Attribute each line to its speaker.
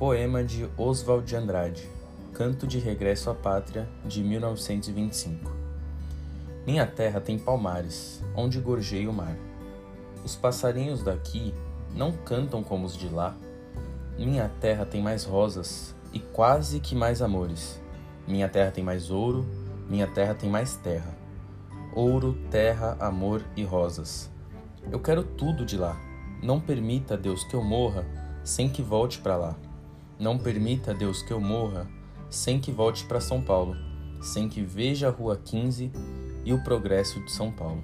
Speaker 1: Poema de Oswald de Andrade, Canto de Regresso à Pátria, de 1925. Minha terra tem palmares, onde gorjeia o mar. Os passarinhos daqui não cantam como os de lá. Minha terra tem mais rosas e quase que mais amores. Minha terra tem mais ouro, minha terra tem mais terra. Ouro, terra, amor e rosas. Eu quero tudo de lá. Não permita, Deus, que eu morra sem que volte para lá. Não permita, Deus, que eu morra sem que volte para São Paulo, sem que veja a Rua 15 e o progresso de São Paulo.